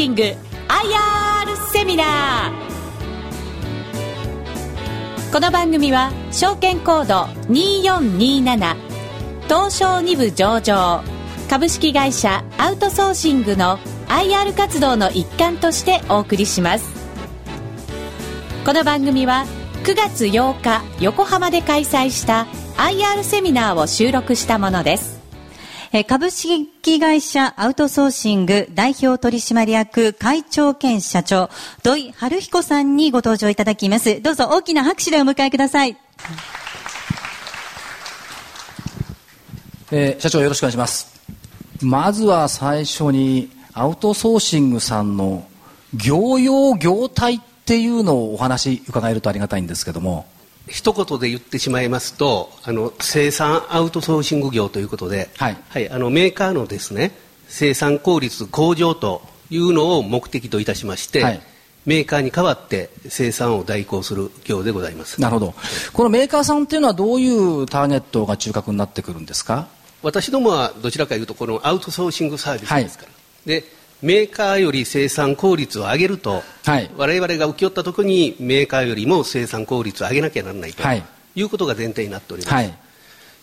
シング IR セミナー。この番組は証券コード2427東証2部上場株式会社アウトソーシングの IR 活動の一環としてお送りします。この番組は9月8日横浜で開催した IR セミナーを収録したものです。株式会社アウトソーシング代表取締役会長兼社長土井春彦さんにご登場いただきます。どうぞ大きな拍手でお迎えください、えー、社長よろしくお願いします。まずは最初にアウトソーシングさんの業用業態っていうのをお話伺えるとありがたいんですけども。一言で言ってしまいますとあの生産アウトソーシング業ということで、はい、はい、あのメーカーのですね生産効率向上というのを目的といたしまして、はい、メーカーに代わって生産を代行する業でございます。なるほど。このメーカーさんっていうのはどういうターゲットが中核になってくるんですか？私どもはどちらかというとこのアウトソーシングサービスですから、はい、でメーカーより生産効率を上げると、はい、我々が請け負ったときにメーカーよりも生産効率を上げなきゃならないと、はい、いうことが前提になっております、はい、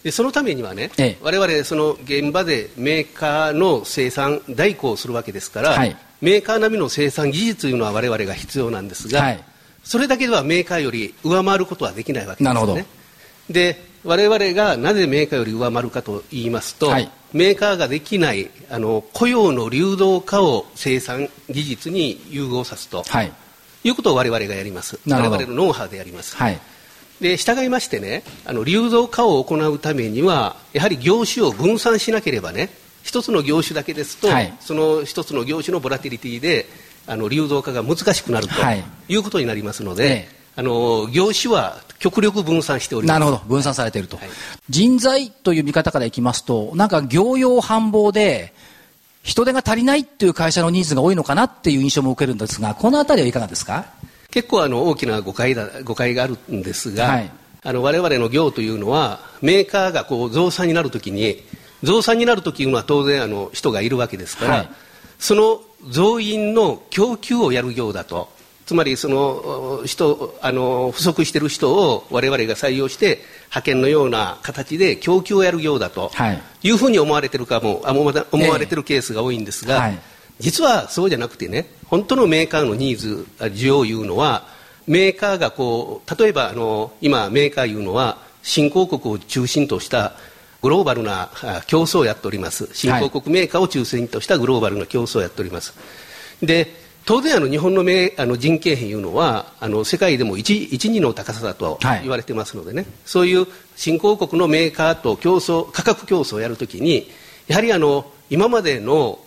でそのためにはね、ええ、我々その現場でメーカーの生産代行をするわけですから、はい、メーカー並みの生産技術というのは我々が必要なんですが、はい、それだけではメーカーより上回ることはできないわけですね。で我々がなぜメーカーより上回るかと言いますと、はいメーカーができないあの雇用の流動化を生産技術に融合さすと、はい、いうことを我々がやります。我々のノウハウでやります、はい、で従いましてねあの流動化を行うためにはやはり業種を分散しなければね一つの業種だけですと、はい、その一つの業種のボラティリティであの流動化が難しくなるとい。うことになりますので、あの業種は極力分散しております。なるほど。分散されていると、はい、人材という見方からいきますとなんか業用繁忙で人手が足りないっていう会社のニーズが多いのかなっていう印象も受けるんですがこの辺りはいかがですか？結構あの大きな誤解だ誤解があるんですが、はい、あの我々の業というのはメーカーがこう増産になるときに増産になるときいうのは当然あの人がいるわけですから、はい、その増員の供給をやる業だとつまりその人あの不足している人を我々が採用して派遣のような形で供給をやるようだとい。うふうに思われているかも思われているケースが多いんですが、はい、実はそうじゃなくてね本当のメーカーのニーズ需要いうのはメーカーがこう例えばあの今メーカーいうのは新興国を中心としたグローバルな競争をやっております。新興国メーカーを中心としたグローバルな競争をやっております。で当然あの日本のあの人件費いうのはあの世界でも 1, 1、2の高さだと言われてますのでね、はい、そういう新興国のメーカーと競争価格競争をやるときにやはりあの今までの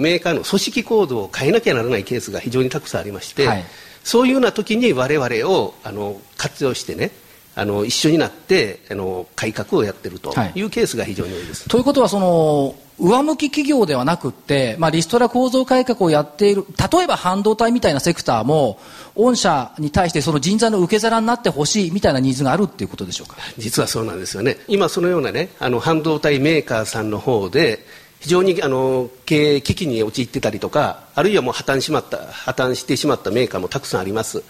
メーカーの組織構造を変えなきゃならないケースが非常にたくさんありまして、はい、そういうような時に我々をあの活用してねあの一緒になってあの改革をやっているというケースが非常に多いです。ということはその上向き企業ではなくて、まあ、リストラ構造改革をやっている例えば半導体みたいなセクターも御社に対してその人材の受け皿になってほしいみたいなニーズがあるっていうことでしょうか？実はそうなんですよね。今そのようなねあの半導体メーカーさんの方で非常にあの経営危機に陥ってたりとかあるいはもう破綻しまった破綻してしまったメーカーもたくさんあります。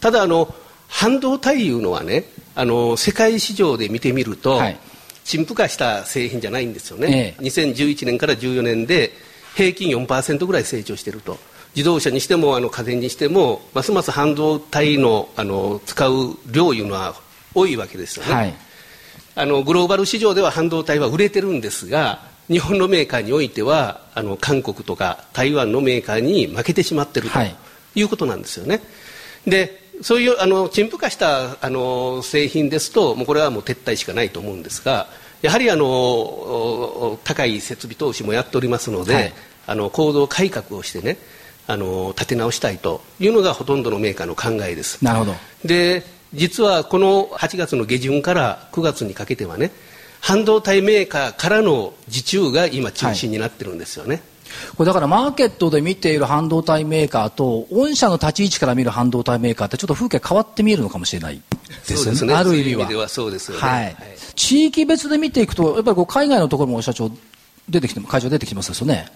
ただあの半導体いうのはねあの世界市場で見てみると、はい陳腐化した製品じゃないんですよね、ええ、2011年から14年で平均4%ぐらい成長していると。自動車にしてもあの家電にしてもますます半導体のあの使う量いうのは多いわけですよね、はい、あのグローバル市場では半導体は売れてるんですが日本のメーカーにおいてはあの韓国とか台湾のメーカーに負けてしまっているということなんですよね。でそういうあの陳腐化したあの製品ですともうこれはもう撤退しかないと思うんですがやはりあの高い設備投資もやっておりますので、はい、あの構造改革をしてねあの立て直したいというのがほとんどのメーカーの考えです。なるほどで実はこの8月の下旬から9月にかけてはね半導体メーカーからの受注が今中心になってるんですよね。はいこれだからマーケットで見ている半導体メーカーと御社の立ち位置から見る半導体メーカーってちょっと風景変わって見えるのかもしれないですよね、ね、ある意味は。ははい、地域別で見ていくとやっぱりこう海外のところも社長出てきて会長出てきてますよね。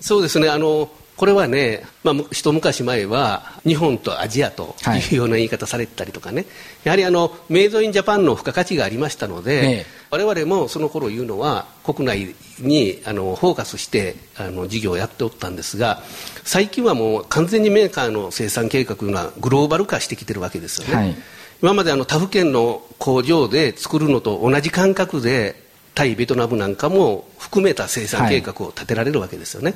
そうですね。あのこれはね、まあ、一昔前は日本とアジアというような言い方されてたりとかね、はい、やはりあのメイドインジャパンの付加価値がありましたので、我々もその頃言うのは国内にあのフォーカスしてあの事業をやっておったんですが最近はもう完全にメーカーの生産計画がグローバル化してきてるわけですよね。はい、今まであの他府県の工場で作るのと同じ感覚で対ベトナムなんかも含めた生産計画を立てられるわけですよね。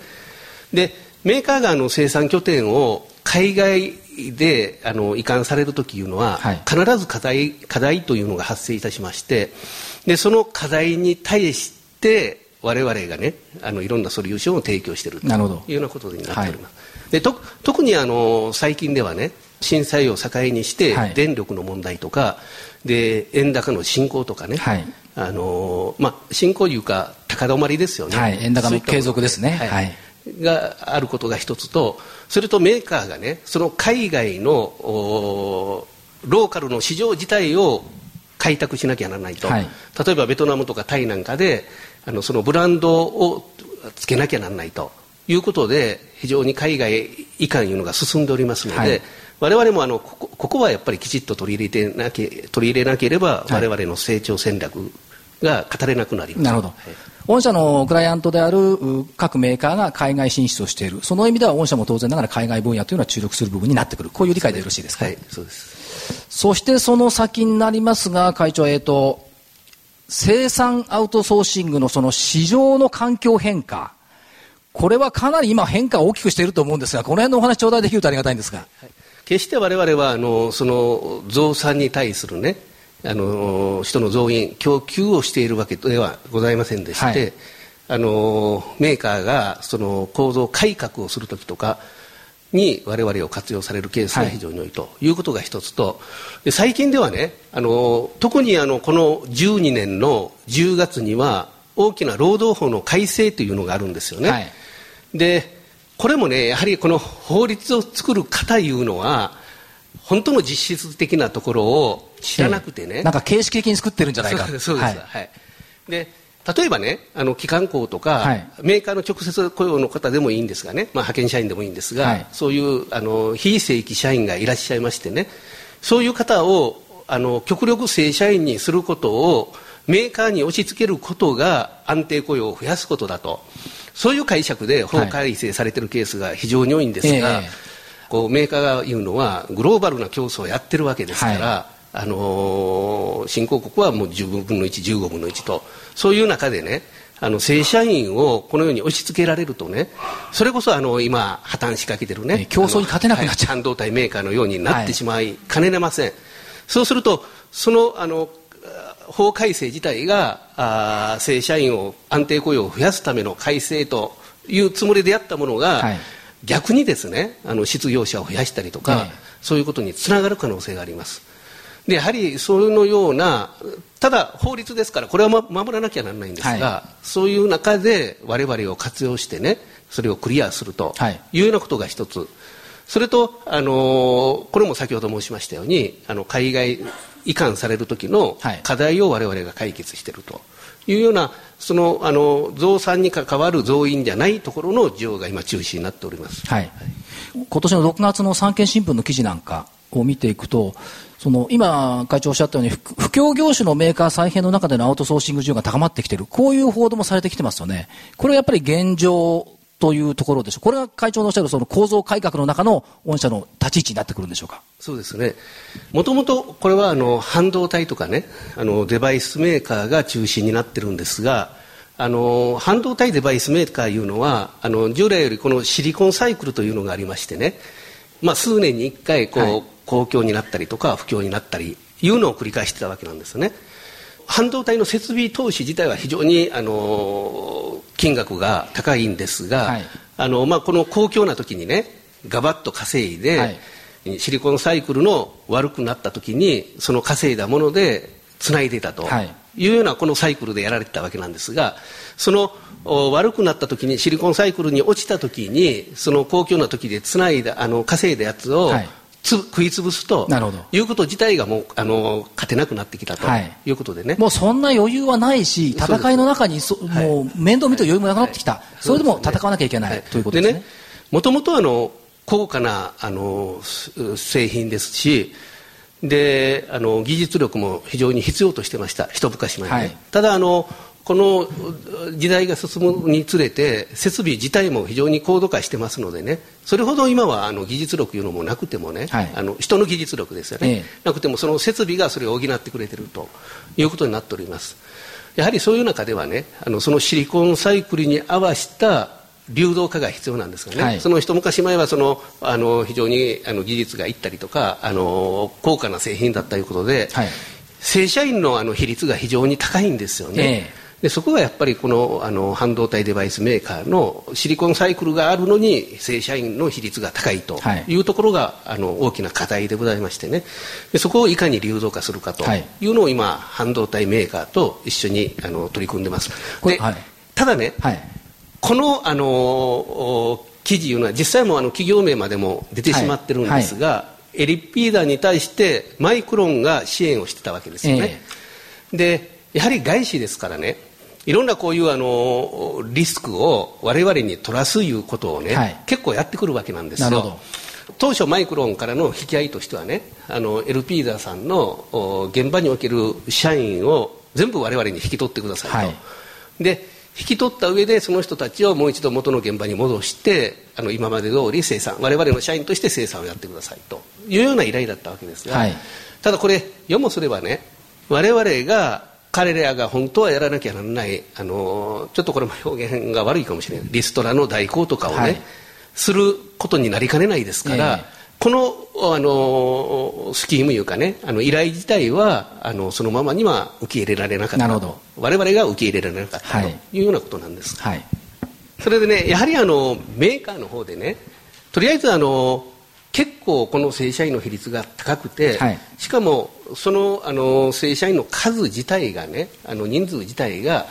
でメーカーがの生産拠点を海外であの移管されるときいうのは、はい、必ず課題課題というのが発生いたしましてでその課題に対して我々がねあのいろんなソリューションを提供しているというようなことになっております、はい、でと特にあの最近ではね震災を境にして電力の問題とか、はい、で円高の進行とかね、あのまあ、進行いうか高止まりですよね、円高の継続ですね。はいがあることが一つとそれとメーカーがねその海外のローカルの市場自体を開拓しなきゃならないと、はい、例えばベトナムとかタイなんかであのそのブランドをつけなきゃならないと。いうことで非常に海外移管いうのが進んでおりますので、はい、我々もあのここここはやっぱりきちっと取り入れてなけ取り入れなければ、我々の成長戦略が語れなくなります。なるほど、はい御社のクライアントである各メーカーが海外進出をしている、その意味では御社も当然ながら海外分野というのは注力する部分になってくる、こういう理解でよろしいですか？はい、そうです。そしてその先になりますが、会長、えーと、生産アウトソーシングのその市場の環境変化、これはかなり今、変化を大きくしていると思うんですが、この辺のお話、頂戴できるとありがたいんですが。はい、決して我々はあのその増産に対するねあの人の増員供給をしているわけではございませんでして、はい、あのメーカーがその構造改革をするときとかに我々を活用されるケースが非常に多いということが一つと、で最近ではねあの特にあのこの12年の10月には大きな労働法の改正というのがあるんですよね。はい、でこれもねやはりこの法律を作る方いうのは本当の実質的なところを知らなくてね、なんか形式的に作ってるんじゃないか。そうです、はい、はい、で例えばねあの機関校とか、はい、メーカーの直接雇用の方でもいいんですがね、まあ、派遣社員でもいいんですが、はい、そういうあの非正規社員がいらっしゃいましてね。そういう方をあの極力正社員にすることをメーカーに押し付けることが安定雇用を増やすことだと。そういう解釈で法改正されているケースが非常に多いんですが、はいえ。ーこうメーカーが言うのはグローバルな競争をやってるわけですから、はい、あのー、新興国はもう10分の1、15分の1と、そういう中でね、あの正社員をこのように押し付けられるとね、それこそあの今、破綻しかけてるね、競争に勝てなくなっちゃう、半導体メーカーのようになってしまいかねません、はい、そうすると、そのあの法改正自体があ正社員を安定雇用を増やすための改正というつもりでやったものが、はい。逆にですねあの失業者を増やしたりとか、そういうことにつながる可能性がありますでやはりそのようなただ法律ですからこれは、ま、守らなきゃならないんですが、はい、そういう中で我々を活用してねそれをクリアするとい。うようなことが一つ、それと、あのこれも先ほど申しましたようにあの海外移管される時の課題を我々が解決していると。いうようなそのあの増産に関わる増員じゃないところの需要が今中心になっております、はい、今年の6月の産経新聞の記事なんかを見ていくとその今、会長おっしゃったように不況業種のメーカー再編の中でのアウトソーシング需要が高まってきているこういう報道もされてきてますよね。これはやっぱり現状というところでしょう。これが会長のおっしゃるその構造改革の中の御社の立ち位置になってくるんでしょうか。そうですね。もともとこれはあの半導体とかね、あのデバイスメーカーが中心になってるんですが、あの半導体デバイスメーカーいうのはあの従来よりこのシリコンサイクルというのがありましてね、まあ、数年に1回こう、はい、公共になったりとか不況になったりいうのを繰り返してたわけなんですね。半導体の設備投資自体は非常にあの金額が高いんですが、はい、あのまあ、この公共な時にねガバッと稼いで、はい、シリコンサイクルの悪くなった時にその稼いだものでつないでいたと。い。うようなこのサイクルでやられてたわけなんですがその悪くなった時にシリコンサイクルに落ちた時にその公共な時でつないだあの稼いだやつを、はいつ食い潰すということ自体がもうあの勝てなくなってきたとい。うことでね、はい、もうそんな余裕はないし戦いの中にそ、もう面倒見と余裕もなくなってきた、はい、それでも戦わなきゃいけない、ということですね。でねもともとあの高価なあの製品ですしであの技術力も非常に必要としてました。一昔前ね、はい、ただあのこの時代が進むにつれて設備自体も非常に高度化してますのでね。それほど今はあの技術力いうのもなくてもね、はい、あの人の技術力ですよね、ええ、なくてもその設備がそれを補ってくれてるということになっております。やはりそういう中ではねあのそのシリコンサイクルに合わせた流動化が必要なんですがね、はい、その一昔前はそのあの非常にあの技術がいったりとかあの高価な製品だったということで、はい、正社員のあの比率が非常に高いんですよね。えでそこがやっぱりこのあの半導体デバイスメーカーのシリコンサイクルがあるのに正社員の比率が高いとい。うところが、はい、あの大きな課題でございましてね。でそこをいかに流動化するかとい。うのを今半導体メーカーと一緒にあの取り組んでます。で、はい、ただね、はい、このあの記事いうのは実際もあの企業名までも出てしまってるんですが、エリピーダーに対してマイクロンが支援をしてたわけですよね、えー、でやはり外資ですからねいろんなこういうあのリスクを我々に取らすいうことをね、はい、結構やってくるわけなんですよ。当初マイクロンからの引き合いとしてはねあのエルピーダーさんの現場における社員を全部我々に引き取ってくださいと、はい、で引き取った上でその人たちをもう一度元の現場に戻してあの今まで通り生産我々の社員として生産をやってくださいと。いうような依頼だったわけですが、はい、ただこれ世もすればね我々が彼らが本当はやらなきゃならないあのちょっとこれも表現が悪いかもしれない。リストラの代行とかをね、はい、することになりかねないですから、えー、このあのスキームいうかねあの依頼自体はあのそのままには受け入れられなかった。我々が受け入れられなかった、はい、というようなことなんです、はい、それでねやはりあのメーカーの方でねとりあえずあの結構この正社員の比率が高くて、はい、しかもそのあの正社員の数自体がねあの人数自体が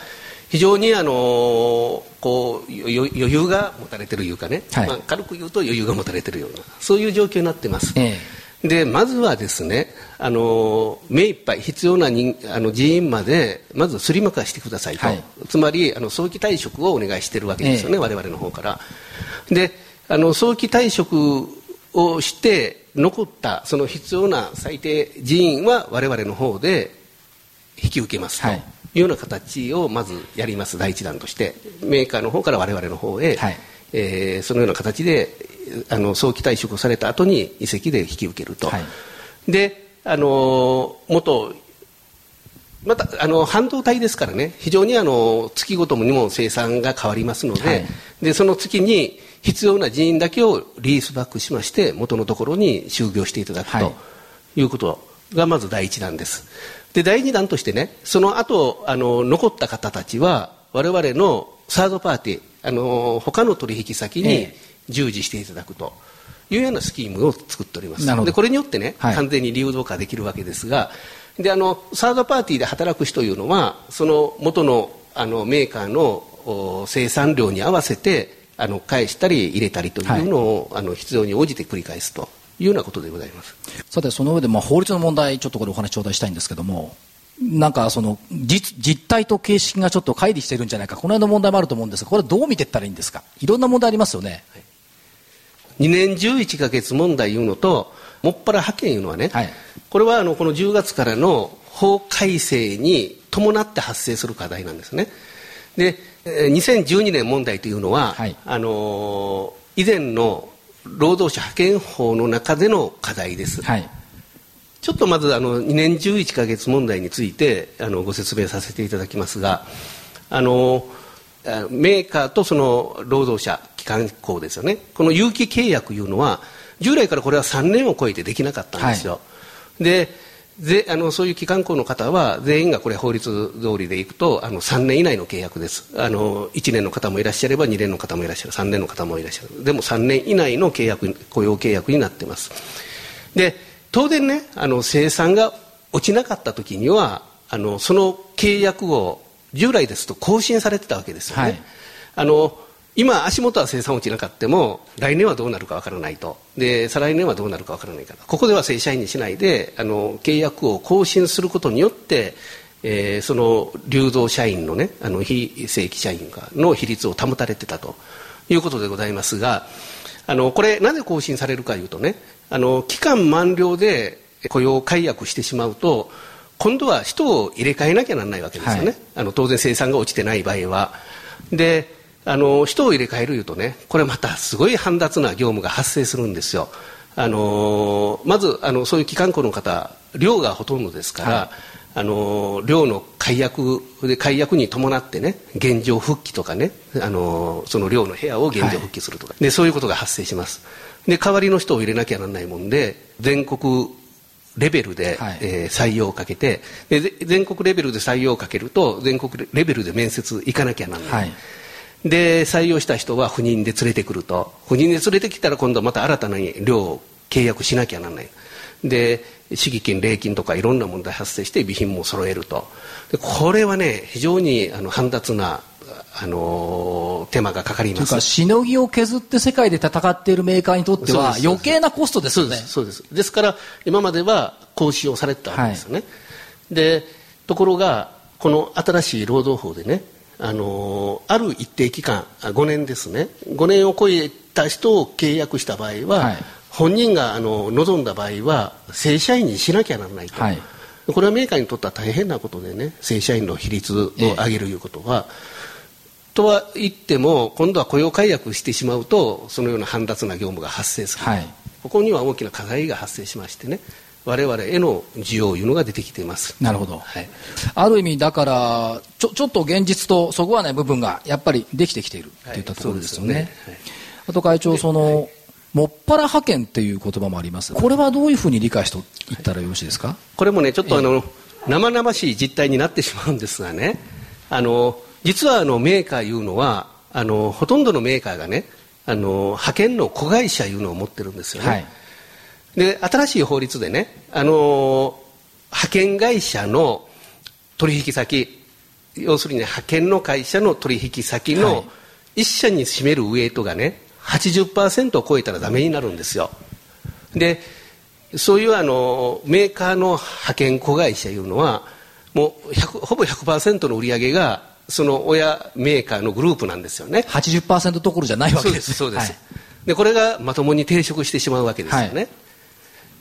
非常にあのこう余裕が持たれてるいうかね、はい、まあ、軽く言うと余裕が持たれてるようなそういう状況になってます。えー、でまずはですねあの目いっぱい必要な人あの人員までまずすりまかしてくださいと、はい、つまりあの早期退職をお願いしているわけですよね、えー、我々の方から。であの早期退職をして残ったその必要な最低人員は我々の方で引き受けますとい。うような形をまずやります。第一弾として。メーカーの方から我々の方へ、はい、えー、そのような形であの早期退職された後に移籍で引き受けると、はい、であの元またあの半導体ですからね。非常にあの月ごとにも生産が変わりますのではい、でその月に必要な人員だけをリースバックしまして元のところに就業していただくということがまず第一弾です。で第二弾としてねその後あの残った方たちは我々のサードパーティーあの他の取引先に従事していただくと。いうようなスキームを作っておりますでこれによってね、はい、完全に流動化できるわけですがであのサードパーティーで働く人というのはその元のあのメーカーの生産量に合わせてあの返したり入れたりというのを、はい、あの必要に応じて繰り返すというようなことでございます。さてその上で、まあ、法律の問題ちょっとこれお話頂戴したいんですけどもなんかその実実態と形式がちょっと乖離してるんじゃないか。この辺の問題もあると思うんですがこれはどう見ていったらいいんですか？いろんな問題ありますよね、はい、2年11か月問題いうのともっぱら派遣いうのはね、はい、これはあのこの10月からの法改正に伴って発生する課題なんですね。で2012年問題というのは、はい、あの以前の労働者派遣法の中での課題です、はい、ちょっとまずあの2年11か月問題についてあのご説明させていただきますがあのメーカーとその労働者機関校ですよね。この有期契約いうのは従来からこれは3年を超えてできなかったんですよ、はい、でぜあのそういう機関校の方は全員がこれ法律通りでいくとあの3年以内の契約です。あの1年の方もいらっしゃれば2年の方もいらっしゃる。3年の方もいらっしゃる。でも3年以内の契約雇用契約になってます。で当然ねあの生産が落ちなかった時にはあのその契約を従来ですと更新されてたわけですよね、はい、あの今、足元は生産落ちなかったも来年はどうなるかわからないと。で再来年はどうなるかわからないから。ここでは正社員にしないであの契約を更新することによって、えー、その流動社員の,、ね、あの非正規社員の比率を保たれてたと。いうことでございますがあのこれなぜ更新されるかというとねあの期間満了で雇用解約してしまうと今度は人を入れ替えなきゃならないわけですよね、はい、あの当然生産が落ちてない場合は。であの人を入れ替えるいうとねこれまたすごい煩雑な業務が発生するんですよ。あのまずあのそういう機関庫の方量がほとんどですから、はい。あの寮の解約で解約に伴ってね現状復帰とかねあのその寮の部屋を現状復帰するとか、はい、でそういうことが発生します。で代わりの人を入れなきゃならないもんで全国レベルで、はい、えー、採用をかけてで全国レベルで採用をかけると全国レベルで面接行かなきゃならない、はい、で採用した人は不妊で連れてくると。不妊で連れてきたら今度はまた新たな寮を契約しなきゃならない。で敷金、礼金とかいろんな問題発生して備品も揃えると。でこれはね非常にあの煩雑なあの手間がかかります。しのぎを削って世界で戦っているメーカーにとっては余計なコストですよね。そうですです。から今までは更新をされてたわけですよね、はい、でところがこの新しい労働法でねあのある一定期間5年ですね。5年を超えた人を契約した場合は、はい。本人があの望んだ場合は正社員にしなきゃならないと、はい、これはメーカーにとっては大変なことでね正社員の比率を上げるいうことは、ええ、とは言っても今度は雇用解約してしまうとそのような煩雑な業務が発生する、はい、ここには大きな課題が発生しましてね我々への需要というのが出てきています。なるほど、はい、ある意味だからちょちょっと現実とそぐわない部分がやっぱりできてきているとい。ったところですよね。はい、よね。あと会長その、もっぱら派遣っていう言葉もあります。これはどういうふうに理解していったらよろしいですか？これもね、ちょっとあの、生々しい実態になってしまうんですがね、あの、実はあのメーカーいうのは、あの、ほとんどのメーカーがね、あの、派遣の子会社いうのを持ってるんですよね。はい、で、新しい法律でね、あの、派遣会社の取引先、要するに、派遣の会社の取引先の一社に占めるウエイトがね、80%を超えたらダメになるんですよ。でそういうあのメーカーの派遣子会社いうのはもうほぼ100%の売り上げがその親メーカーのグループなんですよね。80%どころじゃないわけですそうです、はい、でこれがまともに抵触してしまうわけですよね、はい、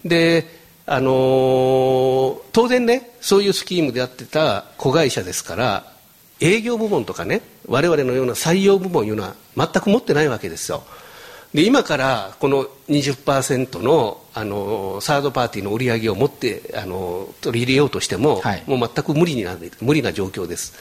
であのー、当然ねそういうスキームでやってた子会社ですから営業部門とかね我々のような採用部門いうのは全く持ってないわけですよ。で今からこの20%のあのサードパーティーの売り上げを持ってあの取り入れようとしても、はい、もう全く無理にな無理な状況です。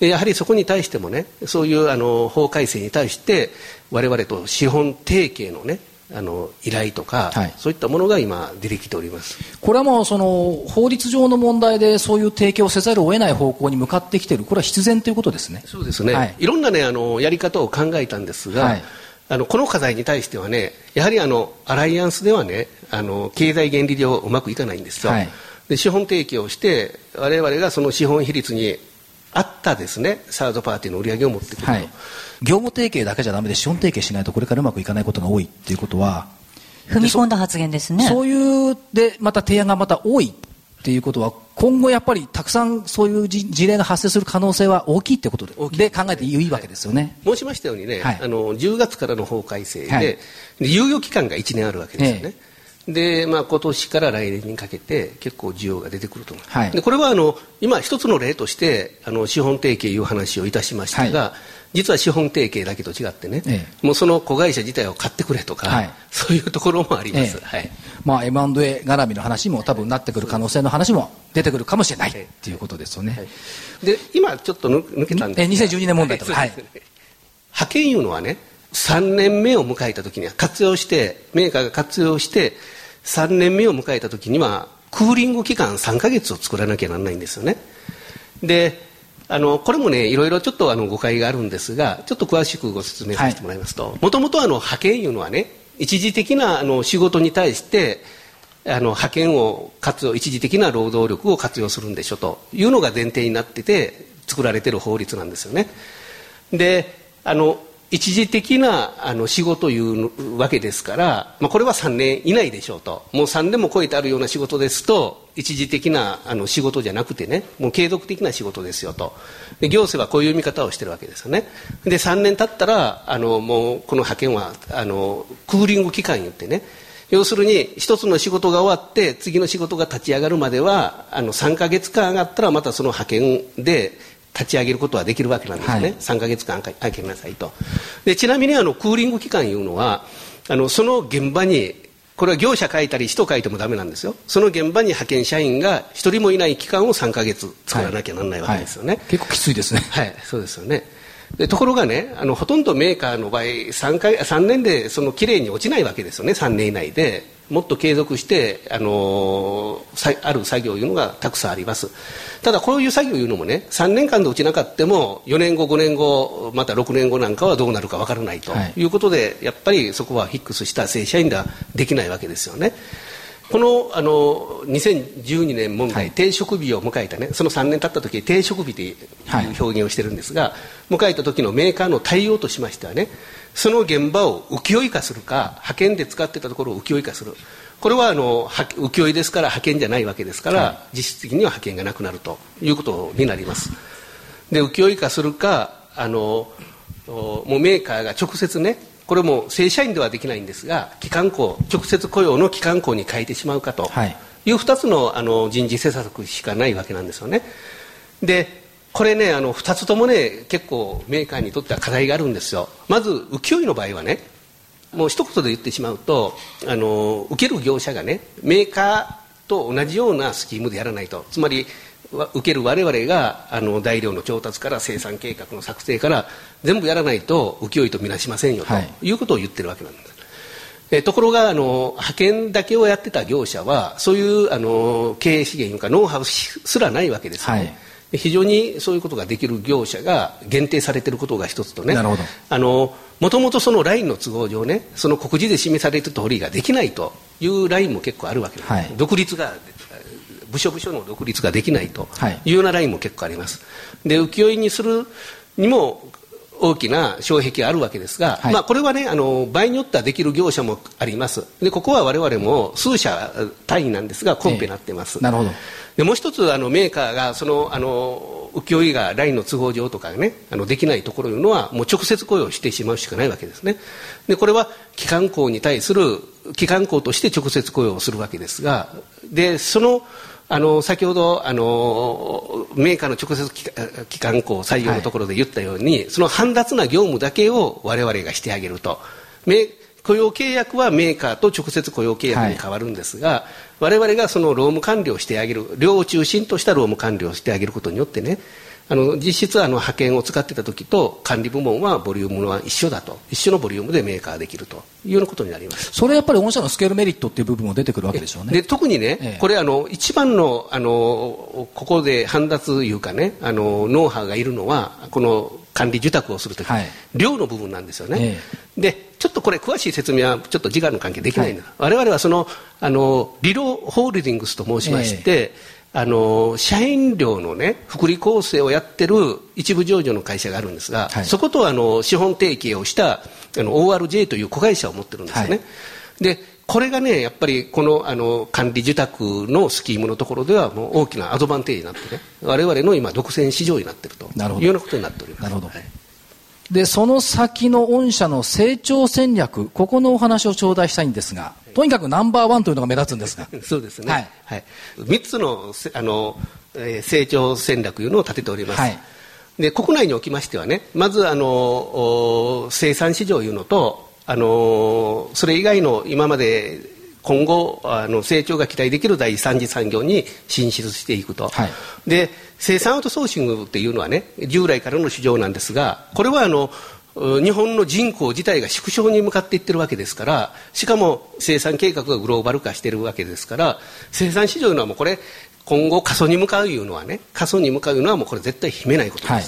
でやはりそこに対してもねそういうあの法改正に対して我々と資本提携のねあの依頼とか、はい、そういったものが今出てきております。これはもうその法律上の問題でそういう提供をせざるを得ない方向に向かってきている。これは必然ということですね。そうですね、はい、いろんなねあのやり方を考えたんですが、はい、あのこの課題に対してはねやはりあのアライアンスではねあの経済原理上うまくいかないんですよ、で資本提供をして我々がその資本比率にあったですねサードパーティーの売り上げを持ってくると、はい、業務提携だけじゃだめで資本提携しないとこれからうまくいかないことが多いっていうことは踏み込んだ発言ですね。そういうでまた提案がまた多いっていうことは今後やっぱりたくさんそういう事例が発生する可能性は大きいってことでで考えていいわけですよね、はい、申しましたようにね、はい、あの10月からの法改正で、はい、猶予期間が1年あるわけですよね、ええで、まあ、今年から来年にかけて結構需要が出てくると思います、はい、でこれはあの今一つの例としてあの資本提携いう話をいたしましたが、はい、実は資本提携だけと違ってね、ええ、もうその子会社自体を買ってくれとか、はい、そういうところもあります、えはい。まあ、M&A 絡みの話も多分なってくる可能性の話も出てくるかもしれないっていうことですよね、で今ちょっと抜けたんですが。2012年問題とか、はい、派遣いうのはね3年目を迎えた時には活用してメーカーが活用して3年目を迎えた時にはクーリング期間3か月を作らなきゃならないんですよね。であのこれもねいろいろちょっとあの誤解があるんですがちょっと詳しくご説明させてもらいますともともと派遣いうのはね一時的なあの仕事に対してあの派遣を活用一時的な労働力を活用するんでしょというのが前提になってて作られている法律なんですよね。であの一時的なあの仕事というわけですから、まあ、これは3年以内でしょうと。もう3年も超えてあるような仕事ですと一時的なあの仕事じゃなくてねもう継続的な仕事ですよと。で行政はこういう見方をしてるわけですよね。で3年経ったらあのもうこの派遣はあのクーリング期間言ってね要するに一つの仕事が終わって次の仕事が立ち上がるまではあの3か月間上がったらまたその派遣で立ち上げることはできるわけなんですね、はい、3か月間空けなさいと。でちなみにあのクーリング期間いうのはあのその現場にこれは業者書いたり人書いてもダメなんですよ。その現場に派遣社員が一人もいない期間を3か月作らなきゃならないわけですよね、はい。はい、結構きついですね。はい。そうですよね。でところがねあのほとんどメーカーの場合 3, 回3年でそのきれいに落ちないわけですよね。3年以内でもっと継続して、あのある作業いうのがたくさんあります。ただこういう作業いうのもね3年間で落ちなかったも4年後5年後また6年後なんかはどうなるかわからないとい。うことで、はい、やっぱりそこはヒックスした正社員ではできないわけですよねこのあの2012年問題、定職日を迎えたねその3年経った時定職日という表現をしてるんですが、迎えた時のメーカーの対応としましてはねその現場を請負化するか派遣で使ってたところを請負化する。これはあの請負ですから派遣じゃないわけですから、はい、実質的には派遣がなくなるということになります。で請負化するかあのもうメーカーが直接ねこれも正社員ではできないんですが機関校直接雇用の機関校に変えてしまうかと。い。う2つのあの人事政策しかないわけなんですよね。でこれねあの2つともね結構メーカーにとっては課題があるんですよ。まず請負の場合はねもう一言で言ってしまうとあの受ける業者がねメーカーと同じようなスキームでやらないと。つまり受ける我々があの材料の調達から生産計画の作成から全部やらないと請負とみなしませんよとい。うことを言ってるわけなんです、えところがあの派遣だけをやってた業者はそういうあの経営資源かノウハウすらないわけですよね、はい。非常にそういうことができる業者が限定されていることが一つとね。あのもともとそのラインの都合上ねその告示で示されている通りができないというラインも結構あるわけです、はい、独立が部署部署の独立ができないとい。うようなラインも結構あります。で請負にするにも大きな障壁があるわけですが、はい、まあ、これはねあの場合によってはできる業者もあります。でここは我々も数社単位なんですがコンペになってます、えー、なるほど。でもう一つあのメーカーがそのあの請負がラインの都合上とかねあのできないところというのはもう直接雇用してしまうしかないわけですね。でこれは機関校に対する機関校として直接雇用をするわけですがでそのあの先ほどあのメーカーの直接機関校採用のところで言ったように、はい、その煩雑な業務だけを我々がしてあげると。雇用契約はメーカーと直接雇用契約に変わるんですが、はい、我々がその労務管理をしてあげる量を中心とした労務管理をしてあげることによってねあの実質あの派遣を使ってた時と管理部門はボリュームは一緒だと。一緒のボリュームでメーカーできると。いうようなことになります。それやっぱり御社のスケールメリットっていう部分も出てくるわけでしょうね。で特にね、ええ、これあの一番のあのここで煩雑いうかねあのノウハウがいるのはこの管理受託をするとき、はい、量の部分なんですよね、え、でちょっとこれ詳しい説明はちょっと時間の関係できないんだ、はい、我々はそのあのリロホールディングスと申しまして、あの社員寮の、ね、福利厚生をやってる一部上場の会社があるんですが、はい、そことあの資本提携をしたあの ORJ という子会社を持ってるんですよね。はい、でこれがねやっぱりこのあの管理受託のスキームのところではもう大きなアドバンテージになってね我々の今独占市場になっているというようなことになっております。なるほど、はいでその先の御社の成長戦略ここのお話を頂戴したいんですがとにかくナンバーワンというのが目立つんですが。そうですね、はい。はい、3つのあの、えー、成長戦略というのを立てております、はい、で国内におきましてはねまずあの生産市場いうのとあのそれ以外の今まで今後あの成長が期待できる第三次産業に進出していくと、はい、で生産アウトソーシングっていうのはね従来からの市場なんですがこれはあの日本の人口自体が縮小に向かっていってるわけですからしかも生産計画がグローバル化しているわけですから生産市場のはもうこれ今後過疎に向かういうのはね過疎に向かうのはもうこれ絶対秘めないことです、はい、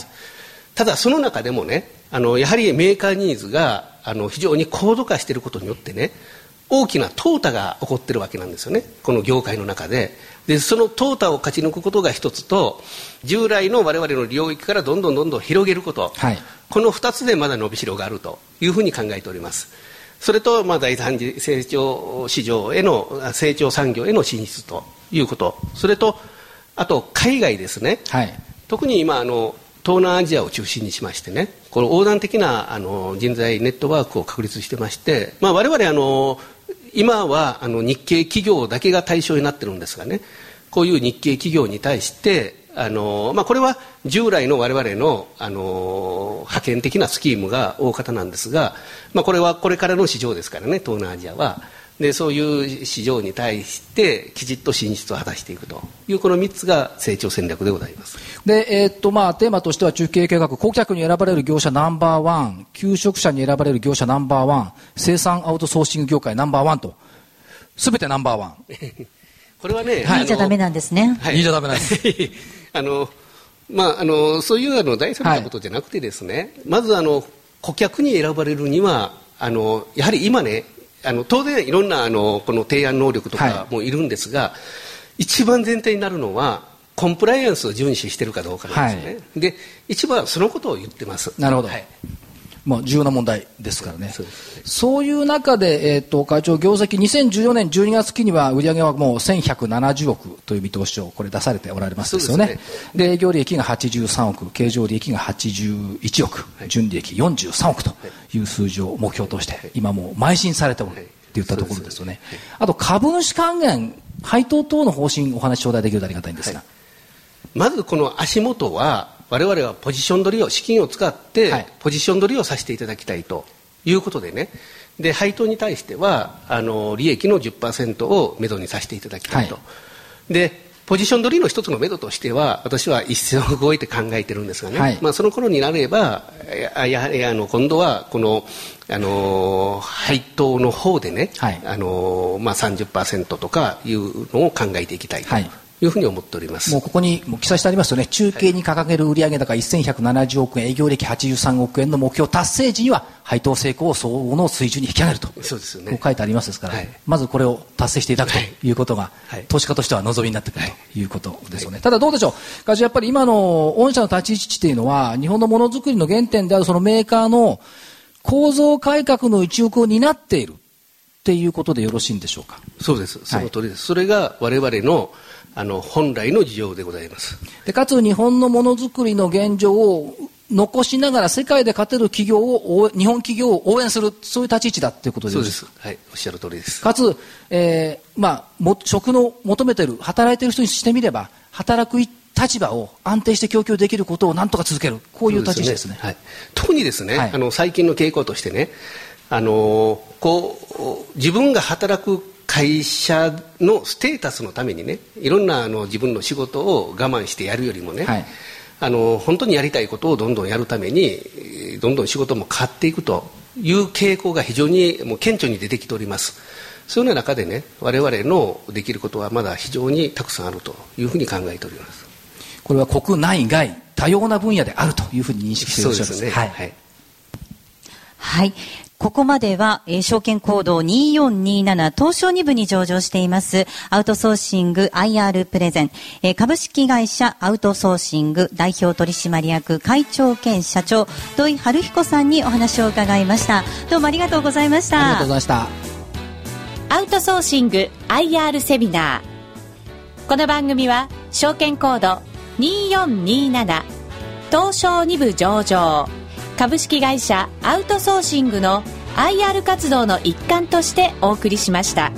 ただその中でもねあのやはりメーカーニーズがあの非常に高度化していることによってね大きな淘汰が起こっているわけなんですよね。この業界の中で。でその淘汰を勝ち抜くことが一つと従来の我々の領域からどんどんどんどん広げること、はい、この2つでまだ伸びしろがあるというふうに考えております。それと、まあ、第三次成長市場への成長産業への進出ということ。それとあと海外ですね、はい、特に今あの東南アジアを中心にしましてね。この横断的なあの人材ネットワークを確立してまして、まあ、我々あの今はあの日系企業だけが対象になってるんですがねこういう日系企業に対してあの、まあ、これは従来の我々のあの派遣的なスキームが大方なんですが、まあ、これはこれからの市場ですからね東南アジアは。でそういう市場に対してきちっと進出を果たしていくと。いうこの3つが成長戦略でございます。で、えー、っとまあ、テーマとしては中継計画。顧客に選ばれる業者ナンバーワン求職者に選ばれる業者ナンバーワン生産アウトソーシング業界ナンバーワンと。すべてナンバーワンこれはね、はい、じゃダメなんですね、はい、いいじゃダメなんです。あのまあ、あのそういうあの大それたことじゃなくてですね、はい、まずあの顧客に選ばれるにはあのやはり今ねあの当然いろんなあのこの提案能力とかもいるんですが、はい、一番前提になるのはコンプライアンスを遵守しているかどうかなんですね、はい、で一番はそのことを言ってます。なるほど、はいまあ、重要な問題ですからね、そうねそういう中で、えーと、会長、業績、2014年12月期には売上はもう1170億という見通しをこれ出されておられますですよね、で、ね、営業利益が83億、経常利益が81億、はい、純利益43億とい。う数字を目標として、今もう邁進されておるとい。ったところですよね、あと株主還元、配当等の方針、お話頂戴できるとありがたいんですが。まずこの足元は我々はポジション取りを資金を使ってポジション取りをさせていただきたいということでね。で配当に対してはあの利益の10%をめどにさせていただきたいと、はい、でポジション取りの一つのめどとしては私は一線を動いて考えてるんですがね、はい、まあ、その頃になればやはりあの今度はこのあの配当の方でね、はい、あのまあ、30%とかいうのを考えていきたいと。いうふうに思っております。もうここにも記載してありますよね、中継に掲げる売上高1170億円、営業歴83億円の目標達成時には、配当成功を相応の水準に引き上げると、そうですよね、こう書いてありますですから、はい、まずこれを達成していただくということが、はい、投資家としては望みになってくるということですよね。はい、ただどうでしょう、会長、やっぱり今の御社の立ち位置というのは、日本のものづくりの原点であるそのメーカーの構造改革の一翼を担っているっていうことでよろしいんでしょうか？そうです、その通りです。それが我々のあの本来の事情でございます。でかつ日本のものづくりの現状を残しながら世界で勝てる企業を日本企業を応援するそういう立ち位置だということでそうです。はい。おっしゃる通りです。かつ、えーまあ、も職の求めてる働いてる人にしてみれば働く立場を安定して供給できることをなんとか続ける。こういう立ち位置ですね、ね、はい、特にですね、はい、あの最近の傾向としてねあのこう自分が働く会社のステータスのためにねいろんなあの自分の仕事を我慢してやるよりもね、はい、あの本当にやりたいことをどんどんやるためにどんどん仕事も変わっていくという傾向が非常にもう顕著に出てきております。そういう中でね我々のできることはまだ非常にたくさんあるというふうに考えております。これは国内外多様な分野であるというふうに認識していらっしゃるんですね。はい、はい。はい。ここまでは、えー、証券コード2427東証2部に上場していますアウトソーシング IR プレゼン、えー、株式会社アウトソーシング代表取締役会長兼社長土井春彦さんにお話を伺いました。どうもありがとうございました。ありがとうございました。アウトソーシング IR セミナー。この番組は証券コード2427東証2部上場株式会社アウトソーシングの IR 活動の一環としてお送りしました。